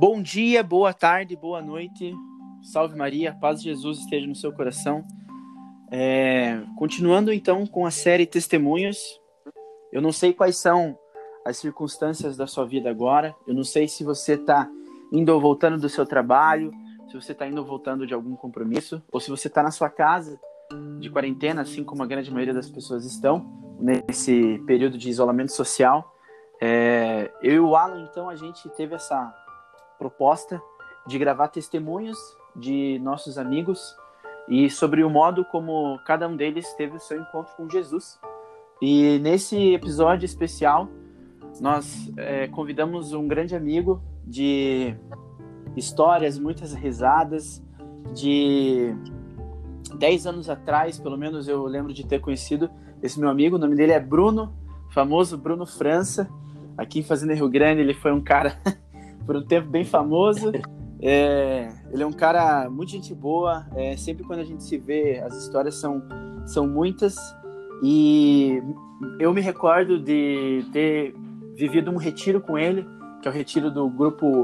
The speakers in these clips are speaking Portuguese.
Bom dia, boa tarde, boa noite. Salve Maria, paz de Jesus esteja no seu coração. É, continuando então com a série Testemunhos. Eu não sei quais são as circunstâncias da sua vida agora. Eu não sei se você está indo ou voltando do seu trabalho, se você está indo ou voltando de algum compromisso, ou se você está na sua casa de quarentena, assim como a grande maioria das pessoas estão nesse período de isolamento social. É, eu e o Alan, então, a gente teve essa proposta de gravar testemunhos de nossos amigos e sobre o modo como cada um deles teve o seu encontro com Jesus. E nesse episódio especial, nós é, convidamos um grande amigo de histórias, muitas risadas, de 10 anos atrás, pelo menos eu lembro de ter conhecido esse meu amigo, o nome dele é Bruno, famoso Bruno França. Aqui em Fazenda Rio Grande, ele foi um cara por um tempo bem famoso. É, ele é um cara muito gente boa. É, sempre quando a gente se vê, as histórias são, são muitas. E eu me recordo de ter vivido um retiro com ele, que é o retiro do grupo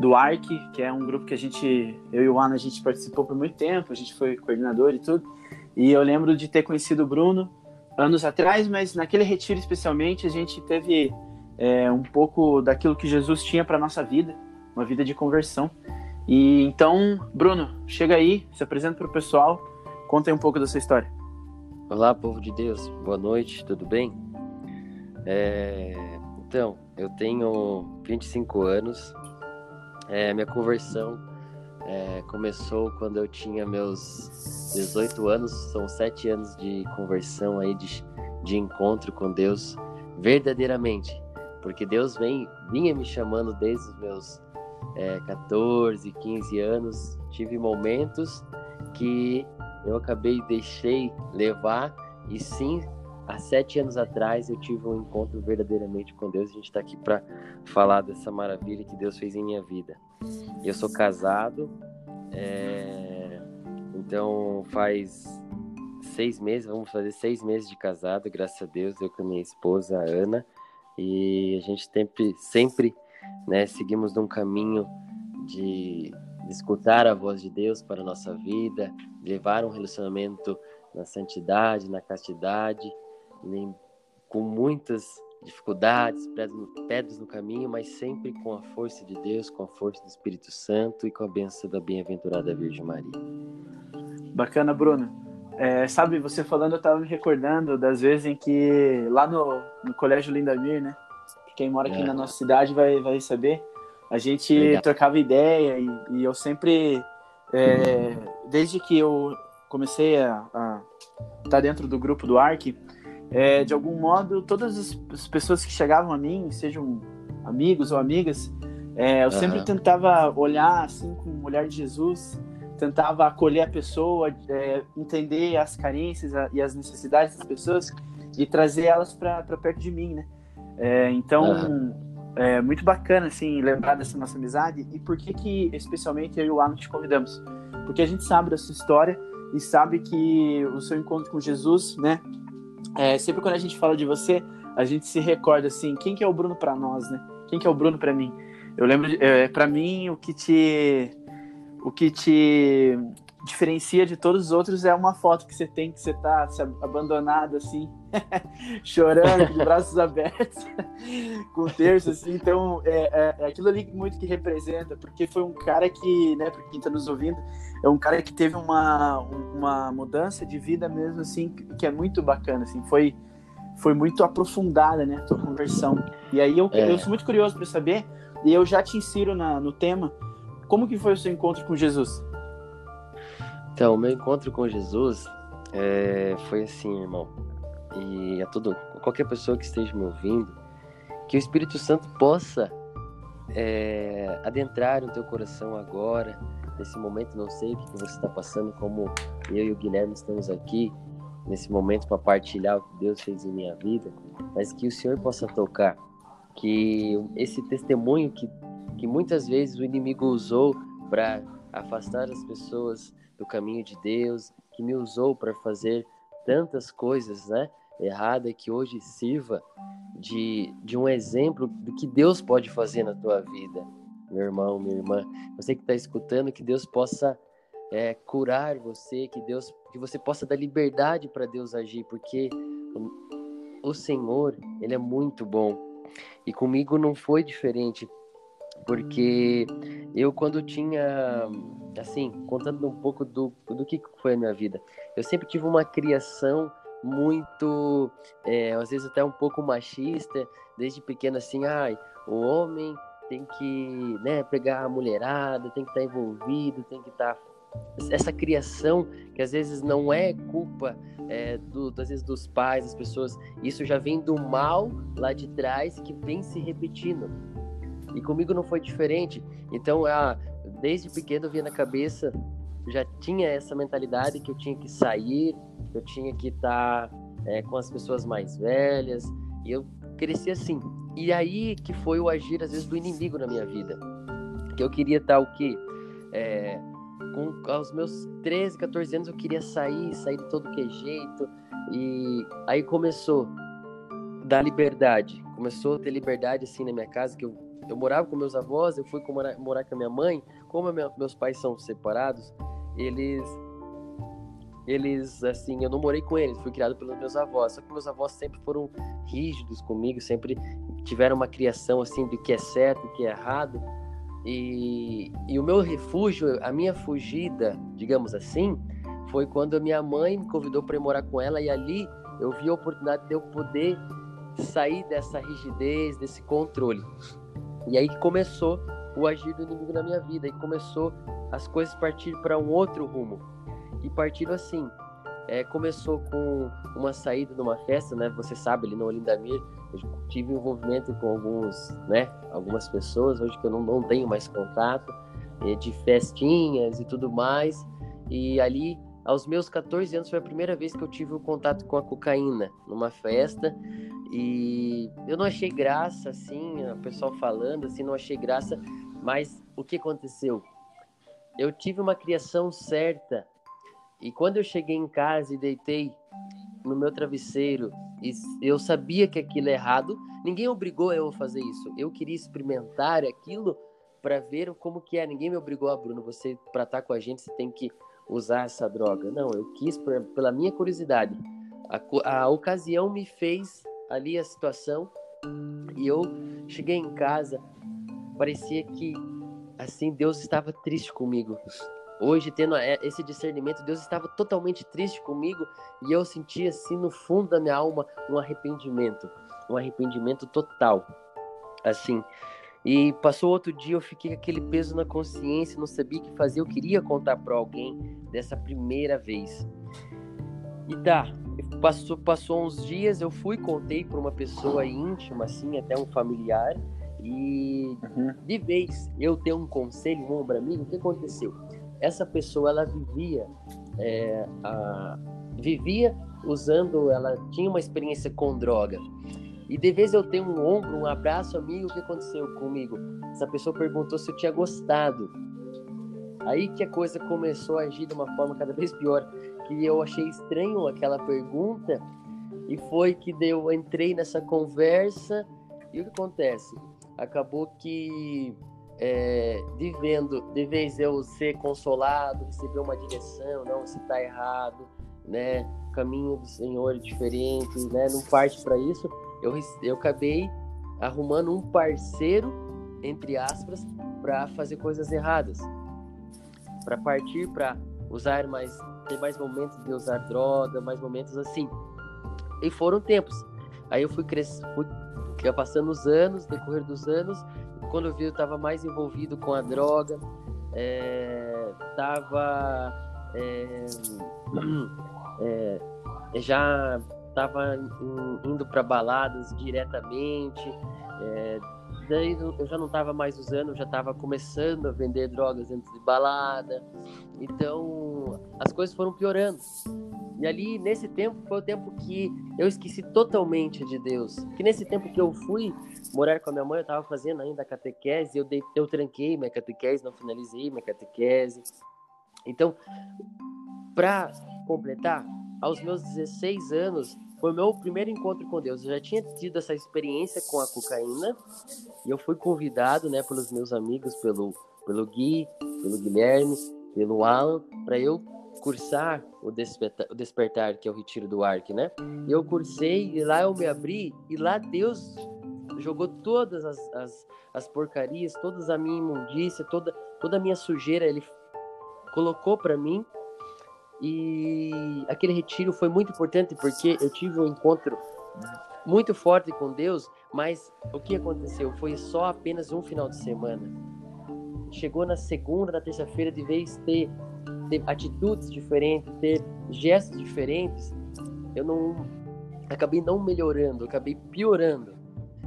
do ARC, que é um grupo que a gente, eu e o Ana, a gente participou por muito tempo, a gente foi coordenador e tudo. E eu lembro de ter conhecido o Bruno anos atrás, mas naquele retiro especialmente a gente teve é, um pouco daquilo que Jesus tinha para nossa vida, uma vida de conversão. E então, Bruno, chega aí, se apresenta para o pessoal, conta aí um pouco da sua história. Olá, povo de Deus, boa noite, tudo bem? É, então, eu tenho 25 anos, é, minha conversão é, começou quando eu tinha meus 18 anos, são sete anos de conversão aí, de, de encontro com Deus verdadeiramente, porque Deus vem, vinha me chamando desde os meus é, 14, 15 anos, tive momentos que eu acabei, deixei levar e sim há sete anos atrás eu tive um encontro verdadeiramente com Deus. A gente está aqui para falar dessa maravilha que Deus fez em minha vida. Eu sou casado, é... então faz seis meses, vamos fazer seis meses de casado, graças a Deus, eu com a minha esposa Ana, e a gente sempre, sempre né, seguimos num caminho de, de escutar a voz de Deus para a nossa vida, levar um relacionamento na santidade, na castidade, com muitas dificuldades, pedras no caminho, mas sempre com a força de Deus, com a força do Espírito Santo e com a bênção da bem-aventurada Virgem Maria. Bacana, Bruno. É, sabe, você falando, eu estava me recordando das vezes em que lá no, no Colégio Lindamir, né? Quem mora aqui é. na nossa cidade vai, vai saber. A gente Legal. trocava ideia e, e eu sempre, é, desde que eu comecei a estar tá dentro do grupo do ARC, é, de algum modo, todas as pessoas que chegavam a mim, sejam amigos ou amigas, é, eu uhum. sempre tentava olhar assim com o olhar de Jesus, tentava acolher a pessoa, é, entender as carências e as necessidades das pessoas e trazer elas para perto de mim, né? É, então, uhum. é muito bacana assim lembrar dessa nossa amizade e por que que especialmente eu e o Alan te convidamos? Porque a gente sabe da sua história e sabe que o seu encontro com Jesus, né, é, sempre quando a gente fala de você, a gente se recorda assim, quem que é o Bruno para nós, né? Quem que é o Bruno para mim? Eu lembro, é, para mim, o que te o que te diferencia de todos os outros é uma foto que você tem que você tá se abandonado assim, chorando, de braços abertos, com o terço assim. Então é, é, é, aquilo ali muito que representa, porque foi um cara que, né, para quem está nos ouvindo, é um cara que teve uma, uma mudança de vida mesmo assim, que é muito bacana, assim. Foi foi muito aprofundada, né, a tua conversão. E aí eu, é. eu sou muito curioso para saber, e eu já te insiro na, no tema, como que foi o seu encontro com Jesus? Então, meu encontro com Jesus é, foi assim, irmão. E a todo, qualquer pessoa que esteja me ouvindo, que o Espírito Santo possa é, adentrar no teu coração agora, nesse momento. Não sei o que você está passando, como eu e o Guilherme estamos aqui nesse momento para partilhar o que Deus fez em minha vida, mas que o Senhor possa tocar, que esse testemunho que, que muitas vezes o inimigo usou para afastar as pessoas do caminho de Deus, que me usou para fazer tantas coisas, né? Errada que hoje sirva de, de um exemplo do que Deus pode fazer na tua vida. meu irmão, minha irmã, você que está escutando, que Deus possa é, curar você, que Deus, que você possa dar liberdade para Deus agir, porque o, o Senhor, ele é muito bom. E comigo não foi diferente, porque eu quando tinha, assim, contando um pouco do, do que foi a minha vida, eu sempre tive uma criação muito, é, às vezes até um pouco machista, desde pequeno assim, ai, o homem tem que né, pegar a mulherada, tem que estar tá envolvido, tem que estar. Tá... Essa criação que às vezes não é culpa é, do, às vezes dos pais, das pessoas, isso já vem do mal lá de trás que vem se repetindo. E comigo não foi diferente. Então, ah, desde pequeno eu via na cabeça, já tinha essa mentalidade que eu tinha que sair, que eu tinha que estar tá, é, com as pessoas mais velhas. E eu cresci assim. E aí que foi o agir, às vezes, do inimigo na minha vida. Que eu queria estar o quê? É, com aos meus 13, 14 anos eu queria sair, sair de todo que é jeito. E aí começou da liberdade. Começou a ter liberdade assim na minha casa, que eu, eu morava com meus avós, eu fui morar, morar com a minha mãe. Como minha, meus pais são separados, eles eles, assim, eu não morei com eles, fui criado pelos meus avós. Só que meus avós sempre foram rígidos comigo, sempre tiveram uma criação, assim, do que é certo, do que é errado. E, e o meu refúgio, a minha fugida, digamos assim, foi quando a minha mãe me convidou para ir morar com ela e ali eu vi a oportunidade de eu poder sair dessa rigidez, desse controle. E aí que começou o agir do inimigo na minha vida e começou as coisas partir para um outro rumo e partiram assim. É, começou com uma saída numa festa, né? Você sabe, ali no Olindamir, eu tive envolvimento com alguns, né? Algumas pessoas, hoje que eu não, não tenho mais contato, é, de festinhas e tudo mais. E ali, aos meus 14 anos, foi a primeira vez que eu tive o contato com a cocaína, numa festa. E eu não achei graça, assim, o pessoal falando, assim, não achei graça. Mas o que aconteceu? Eu tive uma criação certa e quando eu cheguei em casa e deitei no meu travesseiro e eu sabia que aquilo é errado, ninguém obrigou eu a fazer isso. Eu queria experimentar aquilo para ver como que é. Ninguém me obrigou, a ah, Bruno, você para estar tá com a gente você tem que usar essa droga. Não, eu quis pra, pela minha curiosidade. A, a ocasião me fez ali a situação e eu cheguei em casa, parecia que assim Deus estava triste comigo. Hoje, tendo esse discernimento, Deus estava totalmente triste comigo e eu sentia, assim, no fundo da minha alma, um arrependimento. Um arrependimento total. Assim. E passou outro dia, eu fiquei com aquele peso na consciência, não sabia o que fazer. Eu queria contar para alguém dessa primeira vez. E tá, passou, passou uns dias, eu fui, contei para uma pessoa íntima, assim, até um familiar. E uhum. de vez eu ter um conselho, um ombro amigo, o que aconteceu? essa pessoa ela vivia é, a, vivia usando, ela tinha uma experiência com droga. E de vez eu tenho um ombro, um abraço, amigo, o que aconteceu comigo? Essa pessoa perguntou se eu tinha gostado. Aí que a coisa começou a agir de uma forma cada vez pior, que eu achei estranho aquela pergunta e foi que eu entrei nessa conversa e o que acontece? Acabou que é, de vez eu ser consolado, receber uma direção, não, você está errado, né? Caminho do Senhor é diferente, né? Não parte para isso. Eu, eu acabei arrumando um parceiro, entre aspas, para fazer coisas erradas, para partir para usar mais, ter mais momentos de usar droga, mais momentos assim. E foram tempos. Aí eu fui crescendo, passando os anos, decorrer dos anos, quando eu vi, eu estava mais envolvido com a droga, é, é, é, já estava indo para baladas diretamente. É, daí eu já não estava mais usando, já estava começando a vender drogas dentro de balada. Então as coisas foram piorando. E ali, nesse tempo, foi o tempo que eu esqueci totalmente de Deus. Que nesse tempo que eu fui morar com a minha mãe, eu estava fazendo ainda a catequese, eu, dei, eu tranquei minha catequese, não finalizei minha catequese. Então, para completar, aos meus 16 anos, foi meu primeiro encontro com Deus. Eu já tinha tido essa experiência com a cocaína e eu fui convidado, né, pelos meus amigos, pelo pelo Gui, pelo Guilherme, pelo Alan, para eu cursar o despertar, o despertar, que é o retiro do Ark, né? E eu cursei e lá eu me abri e lá Deus jogou todas as, as, as porcarias, toda a minha imundícia, toda, toda a minha sujeira, ele colocou para mim e aquele retiro foi muito importante porque eu tive um encontro muito forte com Deus, mas o que aconteceu foi só apenas um final de semana. Chegou na segunda, na terça-feira, de vez ter, ter atitudes diferentes, ter gestos diferentes, eu não acabei não melhorando, acabei piorando.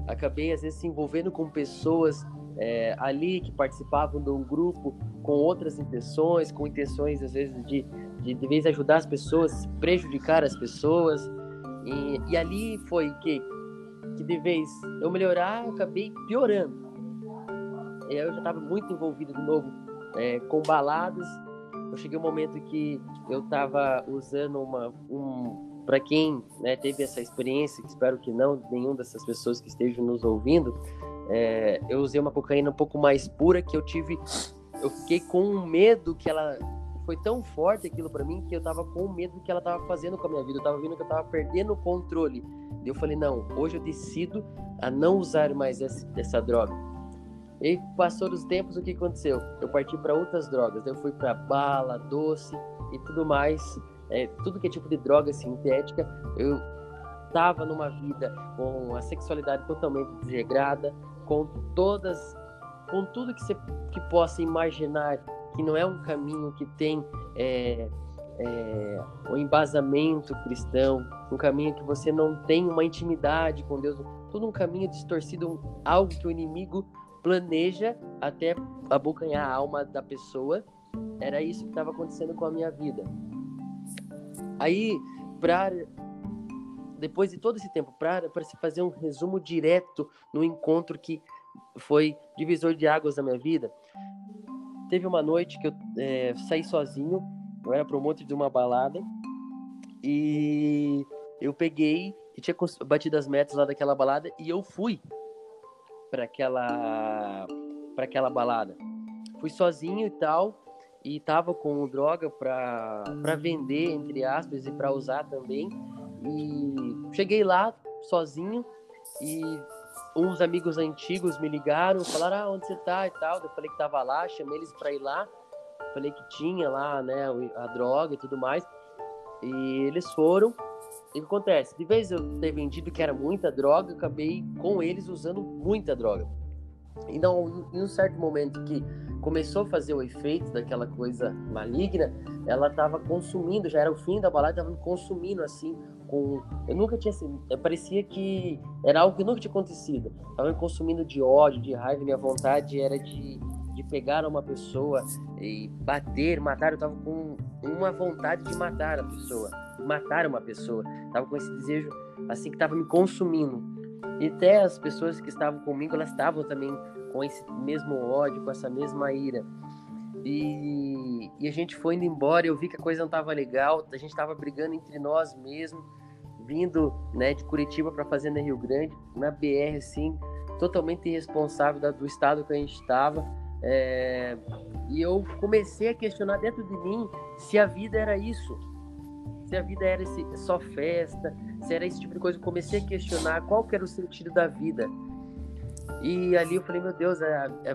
Acabei às vezes se envolvendo com pessoas é, ali que participavam de um grupo com outras intenções, com intenções às vezes de de, de vez ajudar as pessoas, prejudicar as pessoas. E, e ali foi que, que de vez eu melhorar, eu acabei piorando. E aí eu já estava muito envolvido de novo é, com baladas. Eu cheguei um momento que eu estava usando uma. Um, para quem né, teve essa experiência, que espero que não, nenhum dessas pessoas que estejam nos ouvindo, é, eu usei uma cocaína um pouco mais pura que eu tive. Eu fiquei com medo que ela foi tão forte aquilo para mim que eu tava com medo do que ela tava fazendo com a minha vida. Eu tava vendo que eu tava perdendo o controle. E eu falei, não, hoje eu decido a não usar mais essa, essa droga. E passou os tempos, o que aconteceu? Eu parti para outras drogas. Eu fui para bala, doce e tudo mais. É, tudo que é tipo de droga sintética. Eu tava numa vida com a sexualidade totalmente desregrada, com todas, com tudo que você que possa imaginar que não é um caminho que tem é, é, o embasamento cristão, um caminho que você não tem uma intimidade com Deus, todo um caminho distorcido, algo que o inimigo planeja até abocanhar a alma da pessoa. Era isso que estava acontecendo com a minha vida. Aí, para depois de todo esse tempo, para se fazer um resumo direto no encontro que foi divisor de águas da minha vida, Teve uma noite que eu é, saí sozinho, eu era promotor de uma balada, e eu peguei e tinha batido as metas lá daquela balada e eu fui para aquela para aquela balada. Fui sozinho e tal e tava com droga para para vender entre aspas e para usar também. E cheguei lá sozinho e uns amigos antigos me ligaram, falaram, ah, onde você tá e tal. Eu falei que tava lá, chamei eles para ir lá. Falei que tinha lá, né, a droga e tudo mais. E eles foram. O que acontece? De vez eu ter vendido que era muita droga, acabei com eles usando muita droga. Então, em um certo momento que começou a fazer o efeito daquela coisa maligna, ela estava consumindo, já era o fim da balada, estava consumindo assim com. Eu nunca tinha assim. Parecia que era algo que nunca tinha acontecido. Estava consumindo de ódio, de raiva. Minha vontade era de, de pegar uma pessoa e bater, matar. Eu estava com uma vontade de matar a pessoa. Matar uma pessoa. Tava com esse desejo assim que estava me consumindo. E até as pessoas que estavam comigo, elas estavam também com esse mesmo ódio, com essa mesma ira. E, e, a gente foi indo embora, eu vi que a coisa não estava legal, a gente estava brigando entre nós mesmo vindo né, de Curitiba para Fazenda Rio Grande, na BR, assim, totalmente irresponsável do estado que a gente estava. É, e eu comecei a questionar dentro de mim se a vida era isso, se a vida era esse, só festa, se era esse tipo de coisa. Eu comecei a questionar qual que era o sentido da vida. E ali eu falei, meu Deus, é, é,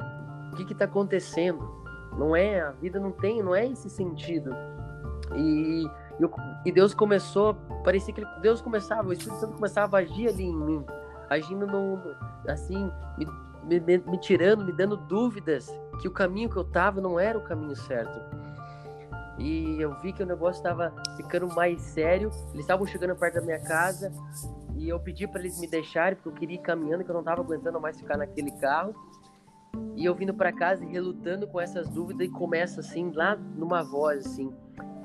o que está acontecendo? Não é, a vida não tem, não é esse sentido. E e, e Deus começou, parecia que Deus começava, o Espírito Santo começava a agir ali em mim, agindo no, assim, me, me, me tirando, me dando dúvidas que o caminho que eu tava não era o caminho certo. E eu vi que o negócio estava ficando mais sério. Eles estavam chegando perto da minha casa e eu pedi para eles me deixarem porque eu queria ir caminhando, que eu não estava aguentando mais ficar naquele carro. E eu vindo para casa e relutando com essas dúvidas e começa assim lá numa voz assim,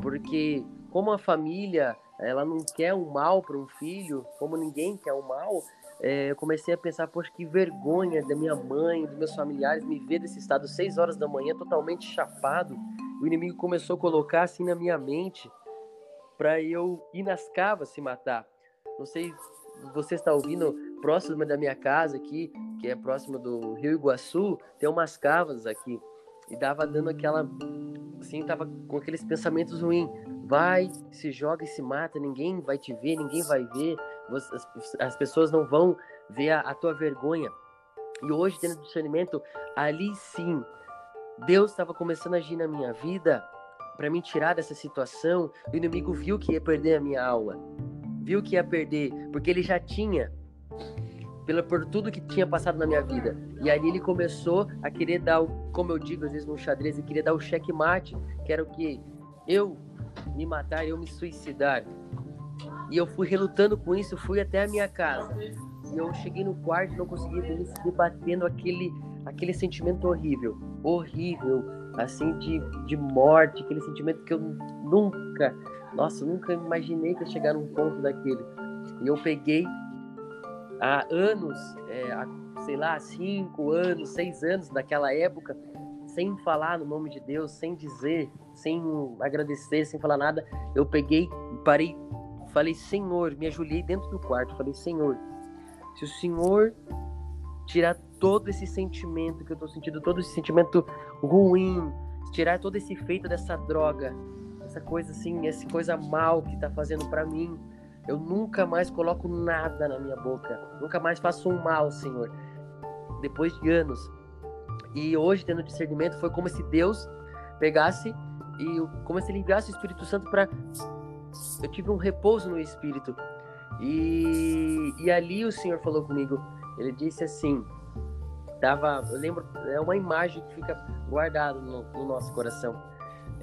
porque como a família ela não quer o um mal para um filho, como ninguém quer o um mal, é, eu comecei a pensar, poxa, que vergonha da minha mãe, dos meus familiares me ver desse estado, seis horas da manhã, totalmente chapado. O inimigo começou a colocar assim na minha mente para eu ir nas cavas se matar. não sei se você está ouvindo, próximo da minha casa aqui, que é próximo do Rio Iguaçu, tem umas cavas aqui. E dava dando aquela. Assim, tava com aqueles pensamentos ruins. Vai, se joga e se mata, ninguém vai te ver, ninguém vai ver, as, as pessoas não vão ver a, a tua vergonha. E hoje, dentro do discernimento, ali sim, Deus estava começando a agir na minha vida para me tirar dessa situação. O inimigo viu que ia perder a minha alma, viu que ia perder, porque ele já tinha, pela, por tudo que tinha passado na minha vida. E ali ele começou a querer dar, o, como eu digo às vezes no xadrez, ele queria dar o checkmate, que era o que? Eu me matar, eu me suicidar. E eu fui relutando com isso, fui até a minha casa. E eu cheguei no quarto, não conseguia dormir, se debatendo aquele, aquele sentimento horrível, horrível, assim, de, de morte, aquele sentimento que eu nunca, nossa, nunca imaginei que ia chegar num ponto daquele. E eu peguei há anos, é, há, sei lá, cinco anos, seis anos daquela época, sem falar no nome de Deus, sem dizer, sem agradecer, sem falar nada, eu peguei, parei, falei, Senhor, me ajoelhei dentro do quarto, falei, Senhor, se o Senhor tirar todo esse sentimento que eu tô sentindo, todo esse sentimento ruim, tirar todo esse efeito dessa droga, essa coisa assim, essa coisa mal que tá fazendo para mim, eu nunca mais coloco nada na minha boca, nunca mais faço um mal, Senhor. Depois de anos. E hoje, tendo discernimento, foi como se Deus pegasse e como se ele enviasse o Espírito Santo para eu tive um repouso no Espírito e, e ali o Senhor falou comigo. Ele disse assim: tava, eu lembro, é uma imagem que fica guardada no, no nosso coração.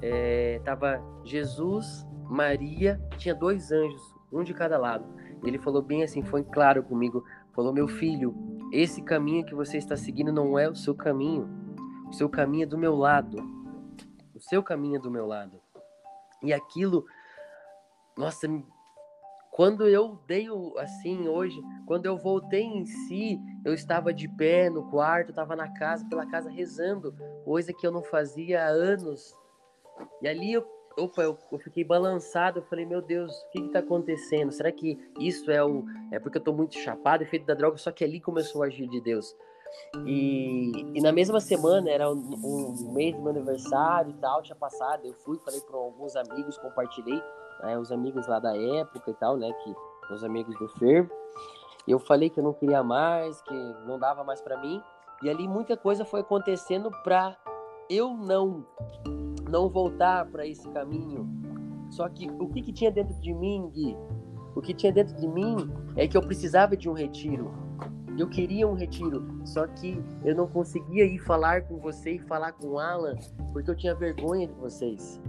É, tava Jesus, Maria, tinha dois anjos, um de cada lado. Ele falou bem assim, foi claro comigo. Falou: Meu filho, esse caminho que você está seguindo não é o seu caminho. O seu caminho é do meu lado. O seu caminho é do meu lado. E aquilo, nossa, quando eu dei o, assim hoje, quando eu voltei em si, eu estava de pé no quarto, estava na casa, pela casa rezando, coisa que eu não fazia há anos. E ali eu, opa, eu, eu fiquei balançado, eu falei, meu Deus, o que está acontecendo? Será que isso é o é porque eu estou muito chapado, efeito da droga? Só que ali começou a agir de Deus. E, e na mesma semana, era um, um mês do meu aniversário e tal, tinha passado, eu fui, falei para alguns amigos, compartilhei né, os amigos lá da época e tal, né, que os amigos do fervo. Eu falei que eu não queria mais, que não dava mais para mim, e ali muita coisa foi acontecendo para eu não não voltar para esse caminho. Só que o que, que tinha dentro de mim, Gui? O que tinha dentro de mim é que eu precisava de um retiro. Eu queria um retiro, só que eu não conseguia ir falar com você e falar com o Alan, porque eu tinha vergonha de vocês.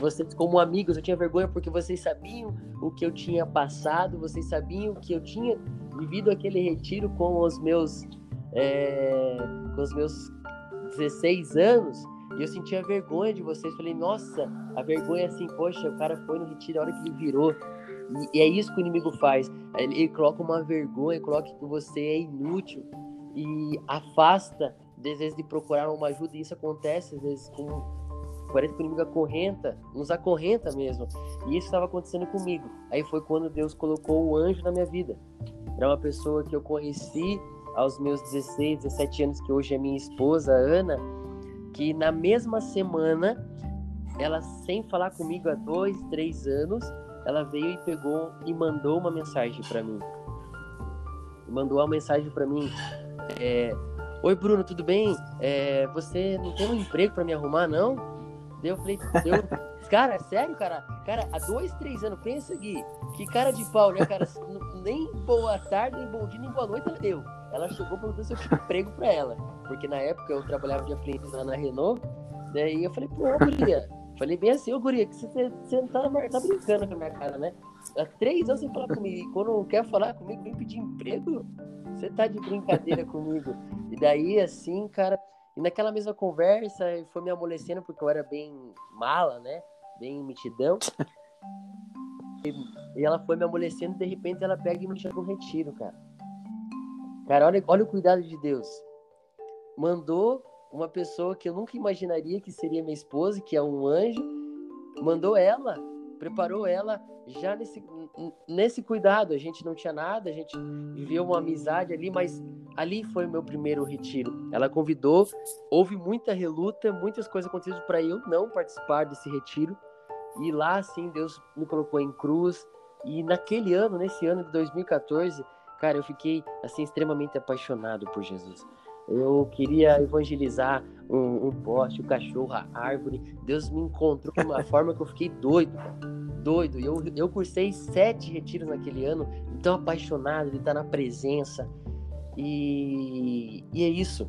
Vocês, como amigos, eu tinha vergonha porque vocês sabiam o que eu tinha passado, vocês sabiam que eu tinha vivido aquele retiro com os meus, é, com os meus 16 anos. E eu sentia vergonha de vocês. Falei, nossa, a vergonha assim, poxa, o cara foi no retiro a hora que ele virou. E, e é isso que o inimigo faz. Ele, ele coloca uma vergonha, coloca que você é inútil e afasta, às vezes, de procurar uma ajuda. E isso acontece, às vezes, com parece que o inimigo acorrenta, nos acorrenta mesmo. E isso estava acontecendo comigo. Aí foi quando Deus colocou o anjo na minha vida. Era uma pessoa que eu conheci aos meus 16, 17 anos, que hoje é minha esposa, Ana, que na mesma semana, ela sem falar comigo há dois, três anos, ela veio e pegou e mandou uma mensagem para mim. Mandou uma mensagem para mim. É, Oi, Bruno, tudo bem? É, você não tem um emprego para me arrumar, não? Daí eu falei, eu, cara, sério, cara? Cara, há dois, três anos, pensa, Gui, que cara de pau, né, cara? Nem boa tarde, nem bom dia, nem boa noite ela deu. Ela chegou perguntando se eu tinha emprego pra ela. Porque na época eu trabalhava de aprendiz lá na Renault. Daí eu falei, pô, guria. Falei bem assim, ô guria, que você, você tá, tá brincando com a minha cara, né? Há três anos sem falar comigo. E quando quer falar comigo, vem pedir emprego. Você tá de brincadeira comigo. E daí, assim, cara, e naquela mesma conversa, foi me amolecendo porque eu era bem mala, né? Bem mitidão. E, e ela foi me amolecendo de repente ela pega e me chama um retiro, cara. Cara, olha, olha o cuidado de Deus. Mandou uma pessoa que eu nunca imaginaria que seria minha esposa, que é um anjo, mandou ela, preparou ela já nesse, nesse cuidado. A gente não tinha nada, a gente viveu uma amizade ali, mas ali foi o meu primeiro retiro. Ela convidou, houve muita reluta, muitas coisas aconteceram para eu não participar desse retiro. E lá, assim, Deus me colocou em cruz. E naquele ano, nesse ano de 2014, cara, eu fiquei, assim, extremamente apaixonado por Jesus. Eu queria evangelizar um, um poste, um cachorro, a árvore. Deus me encontrou de uma forma que eu fiquei doido, doido. Eu, eu cursei sete retiros naquele ano, tão apaixonado de estar na presença. E, e é isso.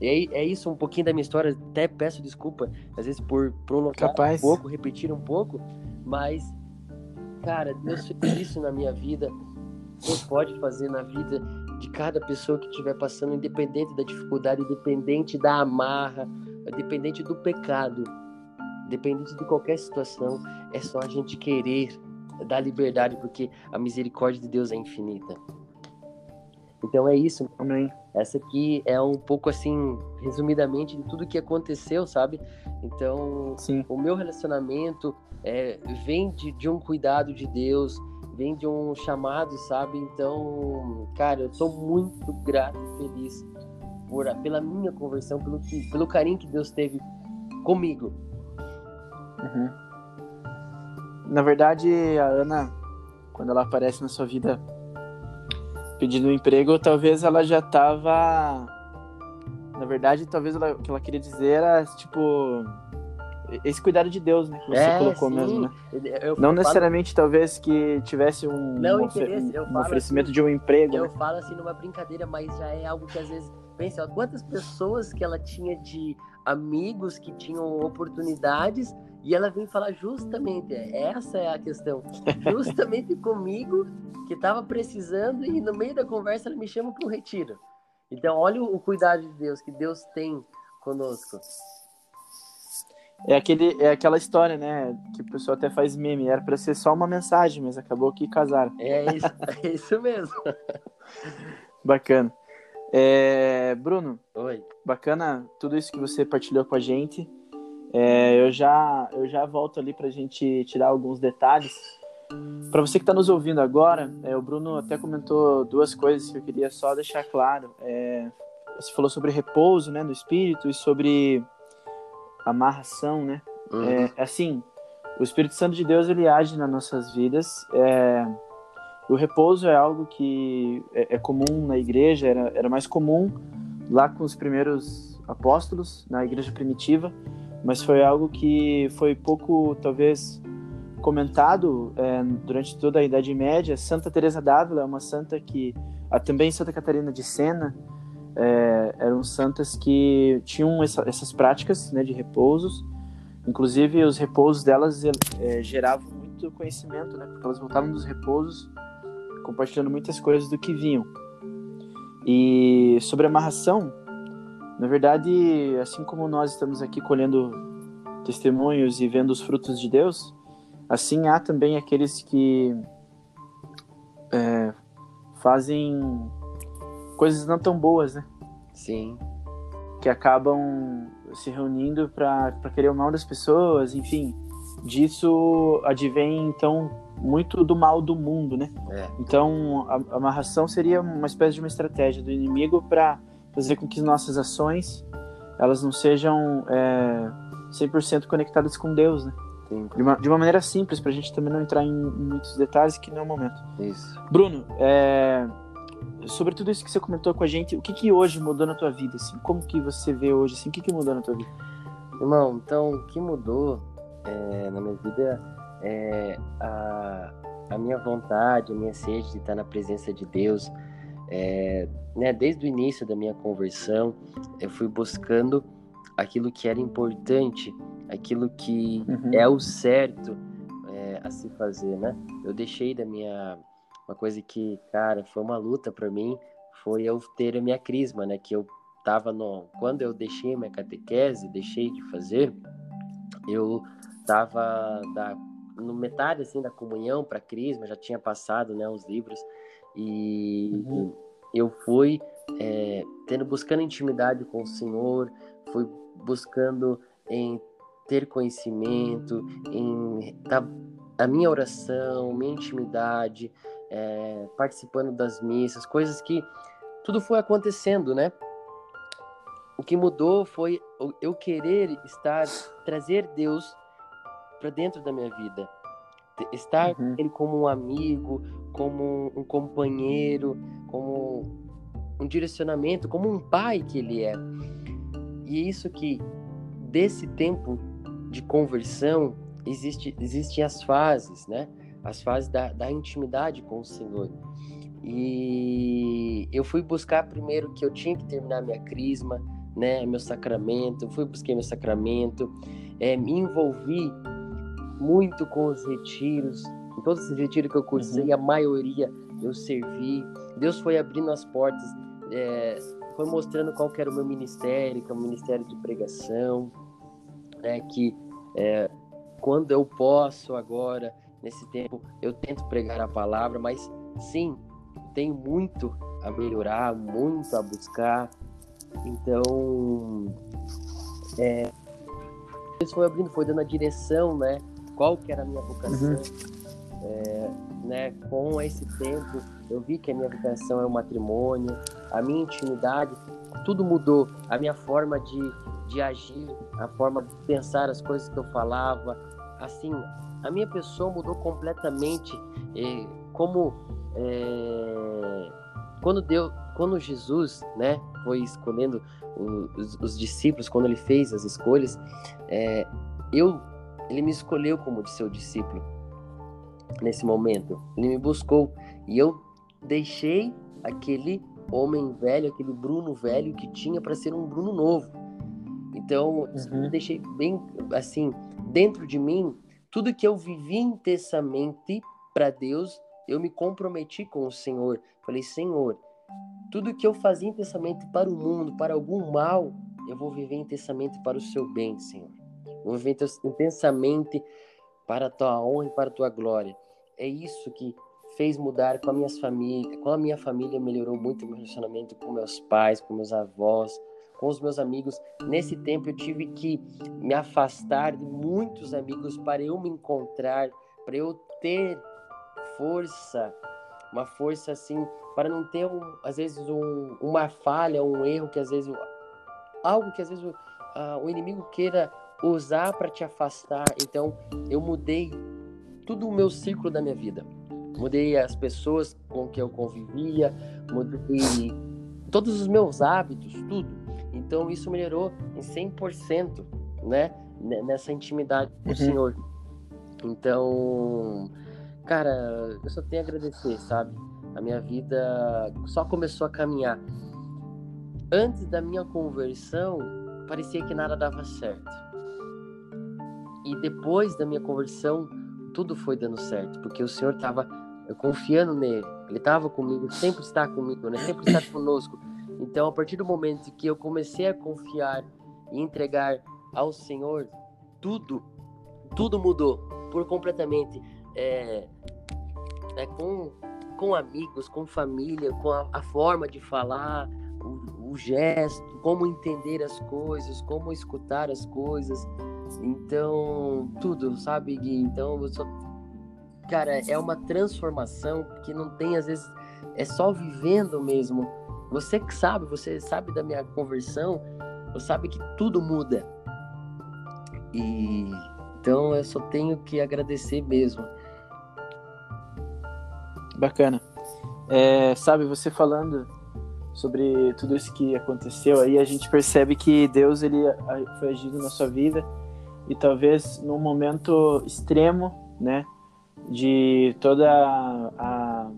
É, é isso um pouquinho da minha história. Até peço desculpa, às vezes, por prolongar Capaz. um pouco, repetir um pouco. Mas, cara, Deus fez isso na minha vida. Deus pode fazer na vida de cada pessoa que estiver passando, independente da dificuldade, independente da amarra, independente do pecado, independente de qualquer situação, é só a gente querer dar liberdade, porque a misericórdia de Deus é infinita. Então é isso. Amém. Essa aqui é um pouco assim, resumidamente, de tudo que aconteceu, sabe? Então, Sim. o meu relacionamento é, vem de, de um cuidado de Deus, vem de um chamado, sabe? Então, cara, eu tô muito grato e feliz por, pela minha conversão, pelo, que, pelo carinho que Deus teve comigo. Uhum. Na verdade, a Ana, quando ela aparece na sua vida pedindo um emprego, talvez ela já tava. Na verdade, talvez ela, o que ela queria dizer era, tipo, esse cuidado de Deus, né? Que você é, colocou sim. mesmo, né? Eu, não necessariamente, talvez, que tivesse um, não, um oferecimento assim, de um emprego. Eu né? falo assim numa brincadeira, mas já é algo que às vezes. Pensa, ó, quantas pessoas que ela tinha de amigos que tinham oportunidades e ela vem falar justamente, essa é a questão, justamente comigo que estava precisando e no meio da conversa ela me chama para um retiro. Então, olha o cuidado de Deus que Deus tem conosco. É, aquele, é aquela história, né? Que o pessoal até faz meme. Era para ser só uma mensagem, mas acabou que casaram. É isso, é isso mesmo. Bacana. É, Bruno. Oi. Bacana tudo isso que você partilhou com a gente. É, eu, já, eu já volto ali para a gente tirar alguns detalhes. Para você que está nos ouvindo agora, é, o Bruno até comentou duas coisas que eu queria só deixar claro. É, você falou sobre repouso né, no espírito e sobre amarração, né? Uhum. É, assim, o Espírito Santo de Deus ele age nas nossas vidas. É, o repouso é algo que é, é, comum na igreja, era, era mais comum lá com os primeiros apóstolos, na igreja primitiva, mas foi algo que foi pouco, talvez, comentado é, durante toda a Idade Média. Santa Teresa d'Ávila é uma santa que, também Santa Catarina de Sena, é, eram santas que tinham essa, essas práticas né, de repousos. Inclusive, os repousos delas é, geravam muito conhecimento, né, porque elas voltavam dos repousos compartilhando muitas coisas do que vinham. E sobre amarração, na verdade, assim como nós estamos aqui colhendo testemunhos e vendo os frutos de Deus, assim há também aqueles que é, fazem coisas não tão boas, né? Sim. Que acabam se reunindo para querer o mal das pessoas, enfim. Disso advém, então, muito do mal do mundo, né? É. Então, a amarração seria uma espécie de uma estratégia do inimigo para fazer com que nossas ações elas não sejam é, 100% conectadas com Deus, né? De uma, de uma, maneira simples, para a gente também não entrar em, em, muitos detalhes que não é o momento. Isso. Bruno, é, sobre tudo isso que você comentou com a gente, o que, que hoje mudou na tua vida? Assim? Como que você vê hoje? Assim, o que, que mudou na tua vida? Irmão, então, o que mudou é, na minha vida é a, a minha vontade, a minha sede de estar na presença de Deus. É, né, desde o início da minha conversão, eu fui buscando aquilo que era importante, aquilo que uhum. é o certo é, a se fazer, né? Eu deixei da minha uma coisa que, cara, foi uma luta para mim, foi eu ter a minha crisma, né? Que eu tava no. Quando eu deixei a minha catequese, deixei de fazer, eu tava da, no metade assim da comunhão para crisma, já tinha passado, né, os livros, e uhum. eu fui é, tendo buscando intimidade com o Senhor, fui buscando em ter conhecimento, em tá a minha oração, minha intimidade, é, participando das missas, coisas que tudo foi acontecendo, né? O que mudou foi eu querer estar, trazer Deus para dentro da minha vida, estar uhum. ele como um amigo, como um companheiro, como um direcionamento, como um pai que ele é. E é isso que desse tempo de conversão existe existem as fases, né? As fases da, da intimidade com o Senhor. E eu fui buscar primeiro que eu tinha que terminar minha crisma, né? Meu sacramento. Fui buscar meu sacramento. É, me envolvi muito com os retiros. Em todos esses retiros que eu cursei, uhum. a maioria eu servi. Deus foi abrindo as portas, é, foi mostrando qual era o meu ministério, que é o ministério de pregação, né, que é, quando eu posso agora, nesse tempo, eu tento pregar a palavra, mas sim, tem muito a melhorar, muito a buscar. Então, é, Deus foi abrindo, foi dando a direção, né? Qual que era a minha vocação. Uhum. É, né, com esse tempo, eu vi que a minha vocação é o matrimônio, a minha intimidade, tudo mudou. A minha forma de, de agir, a forma de pensar as coisas que eu falava, assim, a minha pessoa mudou completamente. É, como é, quando deu, quando Jesus, né, foi escolhendo os, os discípulos, quando ele fez as escolhas, é, eu, ele me escolheu como seu discípulo nesse momento. Ele me buscou e eu deixei aquele homem velho, aquele Bruno velho que tinha para ser um Bruno novo. Então, uhum. eu deixei bem assim, dentro de mim, tudo que eu vivi intensamente para Deus, eu me comprometi com o Senhor. Falei, Senhor, tudo que eu fazia intensamente para o mundo, para algum mal, eu vou viver intensamente para o seu bem, Senhor. Vou viver intensamente para a tua honra e para a tua glória. É isso que fez mudar com a minha família, com a minha família melhorou muito o meu relacionamento com meus pais, com meus avós, com os meus amigos. Nesse tempo eu tive que me afastar de muitos amigos para eu me encontrar, para eu ter força, uma força assim, para não ter um, às vezes um, uma falha, um erro que às vezes algo que às vezes uh, o inimigo queira usar para te afastar. Então eu mudei todo o meu ciclo da minha vida. Mudei as pessoas com que eu convivia, mudei todos os meus hábitos, tudo. Então isso melhorou em 100%, né? Nessa intimidade com uhum. o Senhor. Então, cara, eu só tenho a agradecer, sabe? A minha vida só começou a caminhar. Antes da minha conversão, parecia que nada dava certo. E depois da minha conversão, tudo foi dando certo, porque o Senhor estava confiando nele. Ele estava comigo, sempre está comigo, né? Sempre está conosco. Então, a partir do momento que eu comecei a confiar e entregar ao Senhor, tudo, tudo mudou por completamente. É, é, com, com amigos, com família, com a, a forma de falar, o, o, gesto, como entender as coisas, como escutar as coisas. Então, tudo, sabe, Gui? Então, eu só. Cara, é uma transformação que não tem, às vezes, é só vivendo mesmo. Você que sabe, você sabe da minha conversão, você sabe que tudo muda. E então eu só tenho que agradecer mesmo. Bacana. É, sabe, você falando sobre tudo isso que aconteceu aí, a gente percebe que Deus ele foi agindo na sua vida e talvez num momento extremo, né, de toda a,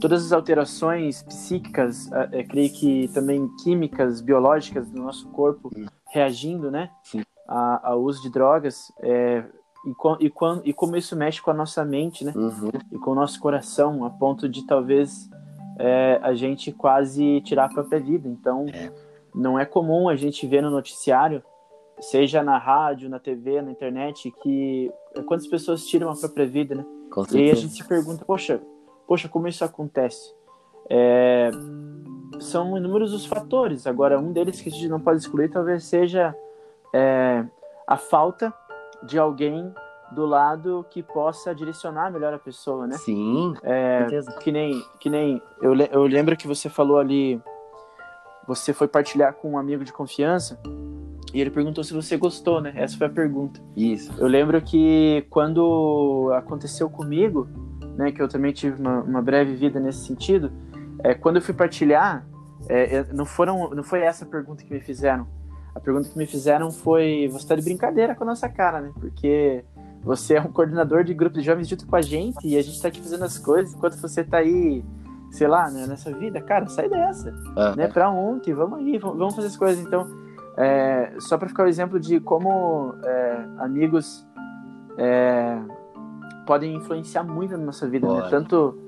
todas as alterações psíquicas, é, creio que também químicas, biológicas do nosso corpo reagindo, né, a, ao uso de drogas, é, e, e, e como isso mexe com a nossa mente, né, uhum. e com o nosso coração, a ponto de talvez é, a gente quase tirar a própria vida. Então, é. não é comum a gente ver no noticiário seja na rádio, na TV, na internet, que quantas pessoas tiram a própria vida, né? E aí a gente se pergunta, poxa, poxa, como isso acontece? É, são inúmeros os fatores. Agora, um deles que a gente não pode excluir talvez seja é, a falta de alguém do lado que possa direcionar melhor a pessoa, né? Sim, É, certeza. que nem, que nem eu, eu lembro que você falou ali, você foi partilhar com um amigo de confiança e ele perguntou se você gostou, né? Essa foi a pergunta. Isso. Eu lembro que quando aconteceu comigo, né, que eu também tive uma, uma breve vida nesse sentido, é, quando eu fui partilhar, é, é, não foram, não foi essa a pergunta que me fizeram. A pergunta que me fizeram foi: você tá de brincadeira com a nossa cara, né? Porque você é um coordenador de grupo de jovens junto com a gente e a gente tá aqui fazendo as coisas enquanto você tá aí, sei lá, né, nessa vida. Cara, sai dessa Ah, né? Pra ontem, vamos aí, vamos vamos fazer as coisas. Então, é, só para ficar o exemplo de como é, amigos é, podem influenciar muito na nossa vida, né? Tanto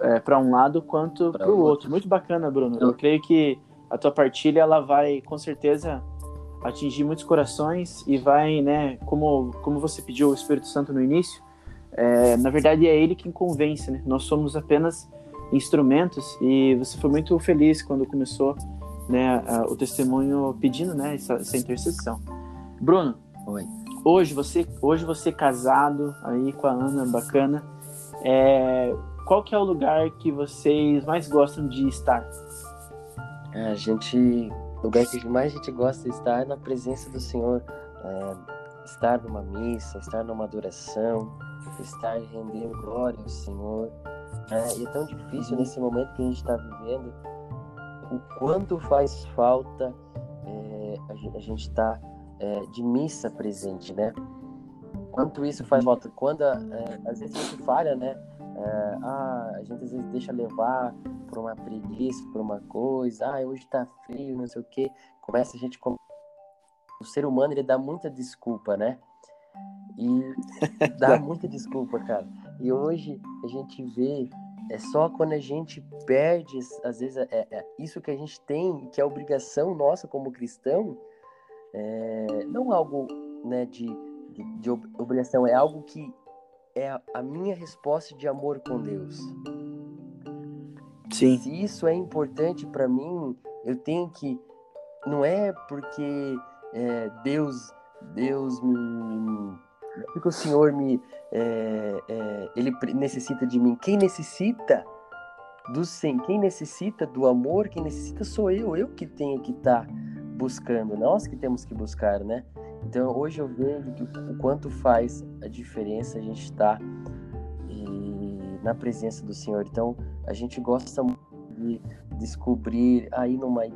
é, para um lado quanto para o outro. outro. Muito bacana, Bruno. Eu- creio que a tua partilha ela vai com certeza atingir muitos corações e vai, né? Como como você pediu o Espírito Santo no início, é, na verdade é ele quem convence, né? Nós somos apenas instrumentos e você foi muito feliz quando começou né, o testemunho pedindo né, essa, essa intercessão. Bruno, Oi. Hoje você hoje você casado aí com a Ana, bacana. é, qual que é o lugar que vocês mais gostam de estar? A gente. O lugar que mais a gente gosta de estar é na presença do Senhor. é, estar numa missa, estar numa adoração, estar rendendo glória ao Senhor. É, e é tão difícil nesse momento que a gente está vivendo, o quanto faz falta é, a gen- a gente estar de missa presente, né? Quanto isso faz falta. Quando é, às vezes a gente falha, né? É, ah, a gente às vezes deixa levar por uma preguiça, por uma coisa, ah, hoje tá frio, não sei o quê. Começa a gente. com- O ser humano ele dá muita desculpa, né? E dá muita desculpa, cara. E hoje a gente vê, é só quando a gente perde, às vezes, é, é isso que a gente tem, que é obrigação nossa como cristão, é, não algo né, de, de, de ob- obrigação, é algo que é a, minha resposta de amor com Deus. Sim, Se isso é importante para mim, eu tenho que. Não é porque é, Deus, Deus me. É porque o Senhor me. é, é, ele necessita de mim. Quem necessita do sim, quem necessita do amor, quem necessita sou eu. Eu que tenho que estar buscando, nós que temos que buscar, né? Então hoje eu vejo que o quanto faz a diferença a gente estar e na presença do Senhor. Então a gente gosta de descobrir aí numa ir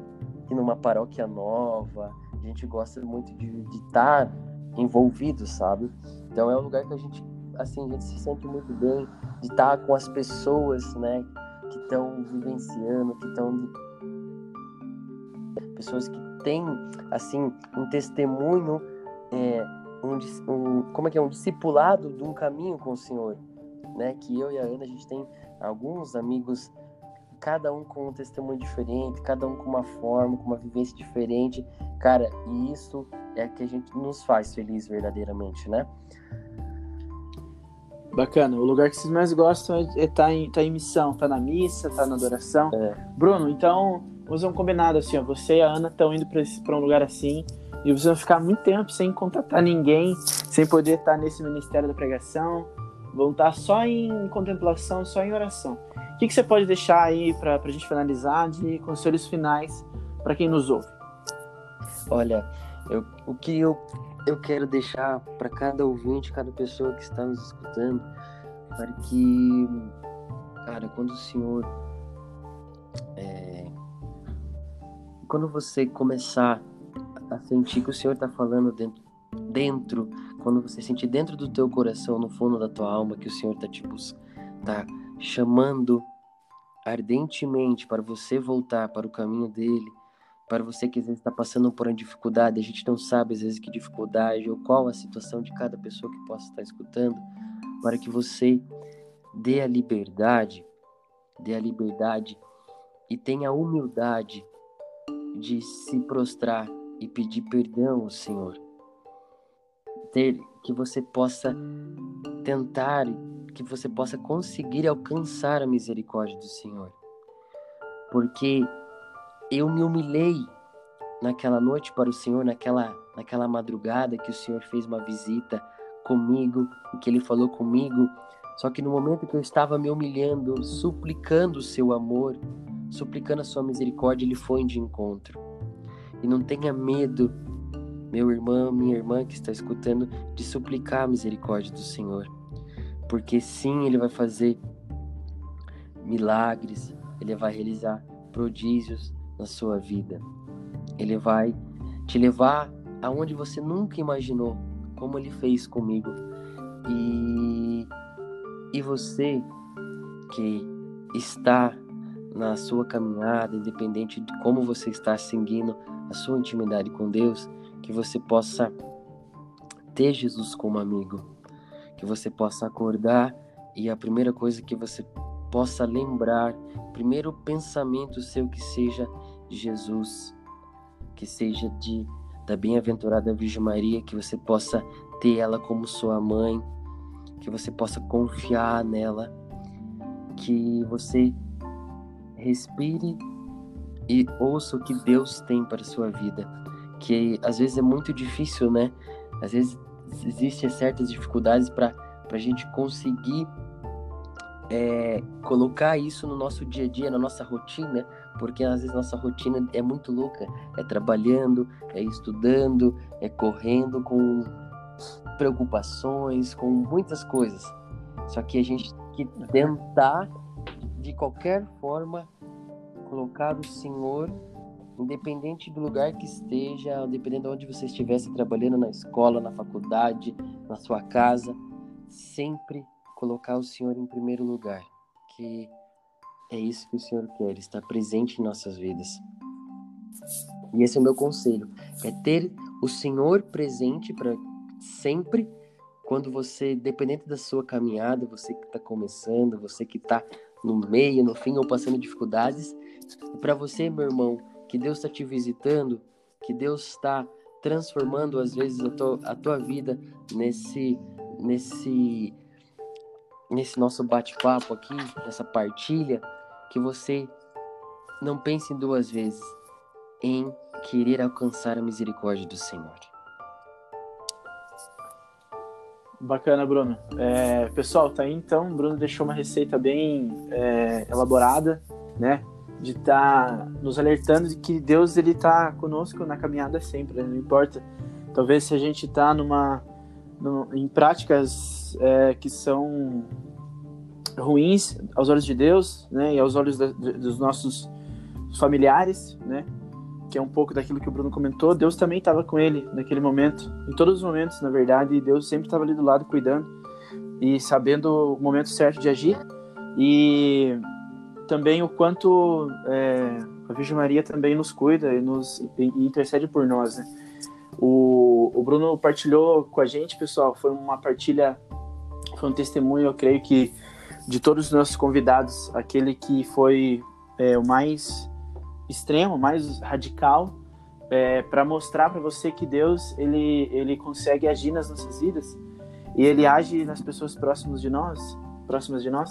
numa paróquia nova. A gente gosta muito de estar envolvido, sabe? Então é um lugar que a gente assim a gente se sente muito bem de estar com as pessoas, né? Que estão vivenciando, que estão pessoas que têm assim um testemunho é, um, um- como é que é um discipulado de um caminho com o Senhor né que eu e a Ana a gente tem alguns amigos cada um com um testemunho diferente cada um com uma forma com uma vivência diferente cara e isso é que a gente nos faz feliz verdadeiramente né bacana. O lugar que vocês mais gostam é estar em, tá em missão, tá na missa, tá na adoração. É. Bruno, então, fazer um combinado assim, ó. Você e a Ana estão indo para um lugar assim e vocês vão ficar muito tempo sem contatar ninguém, sem poder estar nesse ministério da pregação. Vão estar só em contemplação, só em oração. O que, que você pode deixar aí para a gente finalizar de conselhos finais para quem nos ouve? Olha, eu- o que eu, eu quero deixar para cada ouvinte, cada pessoa que está nos escutando, para que, cara, quando o Senhor. é, quando você começar a sentir que o Senhor está falando dentro, dentro, quando você sentir dentro do teu coração, no fundo da tua alma, que o Senhor está te tá chamando ardentemente para você voltar para o caminho dele, para você que às vezes está passando por uma dificuldade, a gente não sabe às vezes que dificuldade ou qual a situação de cada pessoa que possa estar escutando, para que você dê a liberdade, dê a liberdade e tenha a humildade de se prostrar e pedir perdão ao Senhor. Ter que você possa tentar, que você possa conseguir alcançar a misericórdia do Senhor. Porque eu me humilhei naquela noite para o Senhor, naquela, naquela madrugada que o Senhor fez uma visita comigo, que ele falou comigo. Só que no momento que eu estava me humilhando, suplicando o seu amor, suplicando a sua misericórdia, ele foi de encontro. E não tenha medo, meu irmão, minha irmã que está escutando, de suplicar a misericórdia do Senhor. Porque sim, ele vai fazer milagres, ele vai realizar prodígios na sua vida. Ele vai te levar aonde você nunca imaginou, como ele fez comigo. E e você que está na sua caminhada, independente de como você está seguindo a sua intimidade com Deus, que você possa ter Jesus como amigo, que você possa acordar e a primeira coisa que você possa lembrar, primeiro pensamento seu que seja de Jesus, que seja de da bem-aventurada Virgem Maria, que você possa ter ela como sua mãe, que você possa confiar nela, que você respire e ouça o que Deus tem para a sua vida. Que às vezes é muito difícil, né? Às vezes existem certas dificuldades para a gente conseguir é, colocar isso no nosso dia a dia, na nossa rotina, porque às vezes nossa rotina é muito louca. É trabalhando, é estudando, é correndo com preocupações, com muitas coisas. Só que a gente tem que tentar, de qualquer forma, colocar o Senhor, independente do lugar que esteja, independente de onde você estivesse trabalhando, na escola, na faculdade, na sua casa, sempre colocar o Senhor em primeiro lugar, que é isso que o Senhor quer, estar presente em nossas vidas. E esse é o meu conselho, é ter o Senhor presente para sempre quando você, dependente da sua caminhada, você que está começando, você que está no meio, no fim ou passando dificuldades, para você, meu irmão, que Deus está te visitando, que Deus está transformando às vezes a tua, a tua vida nesse nesse nesse nosso bate-papo aqui, nessa partilha, que você não pense duas vezes em querer alcançar a misericórdia do Senhor. Bacana, Bruno. É, pessoal, tá aí então. O Bruno deixou uma receita bem é, elaborada, né? De estar tá nos alertando de que Deus ele tá conosco na caminhada sempre, né? não importa. Talvez se a gente tá numa, em práticas é, que são ruins aos olhos de Deus, né? E aos olhos da, dos nossos familiares, né? Que é um pouco daquilo que o Bruno comentou, Deus também estava com ele naquele momento, em todos os momentos, na verdade, Deus sempre estava ali do lado cuidando e sabendo o momento certo de agir e também o quanto é, a Virgem Maria também nos cuida e nos e intercede por nós, né? O, o Bruno partilhou com a gente, pessoal, foi uma partilha, foi um testemunho, eu creio que de todos os nossos convidados, aquele que foi é, o mais extremo, mais radical, é, para mostrar para você que Deus ele ele consegue agir nas nossas vidas e ele age nas pessoas próximas de nós, próximas de nós.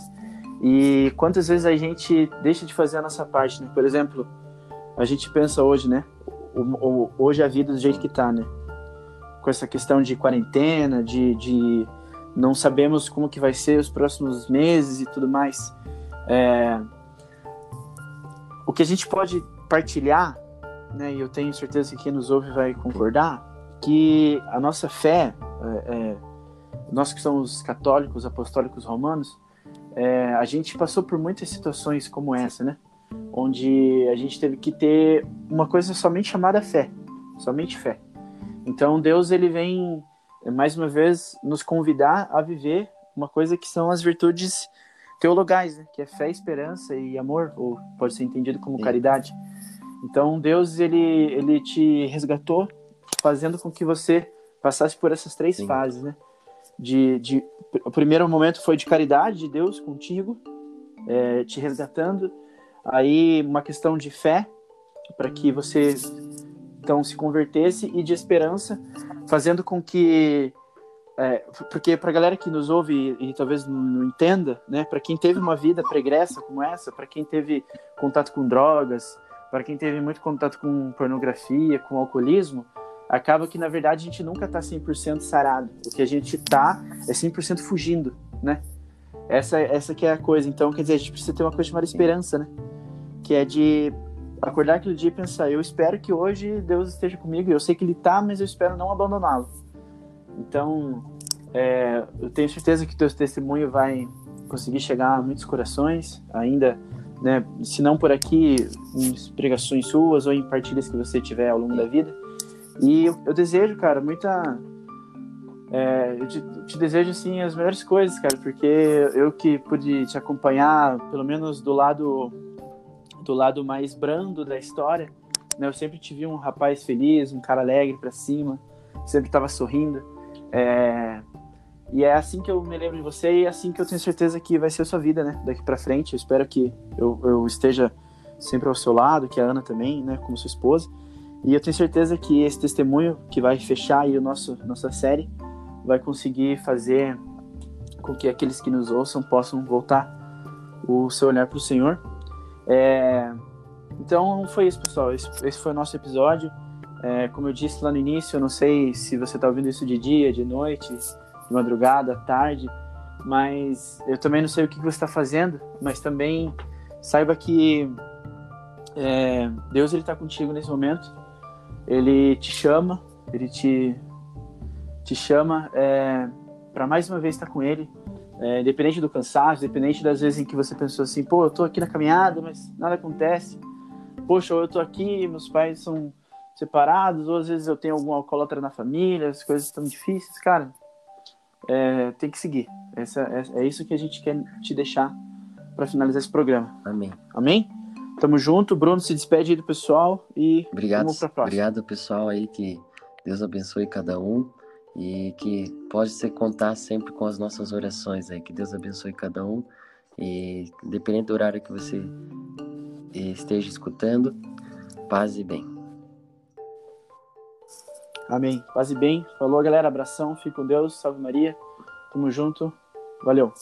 E quantas vezes a gente deixa de fazer a nossa parte, né? Por exemplo, a gente pensa hoje, né? O, o, hoje a vida do jeito que tá, né? Com essa questão de quarentena, de, de não sabemos como que vai ser os próximos meses e tudo mais. É, o que a gente pode partilhar, né, e eu tenho certeza que quem nos ouve vai concordar, que a nossa fé, é, é, nós que somos católicos, apostólicos romanos, é, a gente passou por muitas situações como essa, né? Onde a gente teve que ter uma coisa somente chamada fé, somente fé. Então Deus ele vem mais uma vez nos convidar a viver uma coisa que são as virtudes teologais, né? que é fé, esperança e amor, ou pode ser entendido como Sim. caridade. Então Deus ele ele te resgatou, fazendo com que você passasse por essas três Sim. fases, né? De, de o primeiro momento foi de caridade de Deus contigo, é, te resgatando. Aí uma questão de fé para que você então se convertesse e de esperança, fazendo com que é, porque para a galera que nos ouve e, e talvez não, entenda, né, para quem teve uma vida pregressa como essa, para quem teve contato com drogas, para quem teve muito contato com pornografia, com alcoolismo, acaba que na verdade a gente nunca tá 100% sarado. O que a gente tá é 100% fugindo, né? Essa, essa que é a coisa. Então, quer dizer, a gente precisa ter uma coisa chamada esperança, né? Que é de acordar aquele dia e pensar, eu espero que hoje Deus esteja comigo, eu sei que Ele tá, mas eu espero não abandoná-lo. Então, é, eu tenho certeza que teu testemunho vai conseguir chegar a muitos corações, ainda, né, se não por aqui, em pregações suas ou em partilhas que você tiver ao longo da vida. E eu, eu desejo, cara, muita é, eu te, te, desejo assim as melhores coisas, cara, porque eu que pude te acompanhar, pelo menos do lado do lado mais brando da história, né? Eu sempre te vi um rapaz feliz, um cara alegre para cima, sempre estava sorrindo. É, e é assim que eu me lembro de você e é assim que eu tenho certeza que vai ser a sua vida, né? Daqui para frente. Eu espero que eu, eu esteja sempre ao seu lado, que a Ana também, né? Como sua esposa. E eu tenho certeza que esse testemunho que vai fechar aí o nosso nossa série vai conseguir fazer com que aqueles que nos ouçam possam voltar o seu olhar para o Senhor. É... Então foi isso, pessoal. Esse, esse foi o nosso episódio. É, como eu disse lá no início, eu não sei se você está ouvindo isso de dia, de noite, de madrugada, tarde, mas eu também não sei o que você está fazendo, mas também saiba que é, Deus ele está contigo nesse momento. Ele te chama, ele te te chama é, para mais uma vez estar com Ele, é, independente do cansaço, independente das vezes em que você pensou assim, pô, eu tô aqui na caminhada, mas nada acontece. Poxa, eu tô aqui, meus pais são separados, ou às vezes eu tenho algum alcoólatra na família, as coisas estão difíceis, cara. É, tem que seguir. Essa, é, é isso que a gente quer te deixar para finalizar esse programa. Amém. Amém? Tamo junto. Bruno se despede aí do pessoal e obrigado, vamos pra próxima. Obrigado, pessoal aí. Que Deus abençoe cada um e que pode ser contar sempre com as nossas orações aí. Que Deus abençoe cada um e dependendo do horário que você esteja escutando, paz e bem. Amém. Paz e bem. Falou, galera. Abração. Fique com Deus. Salve Maria. Tamo junto. Valeu.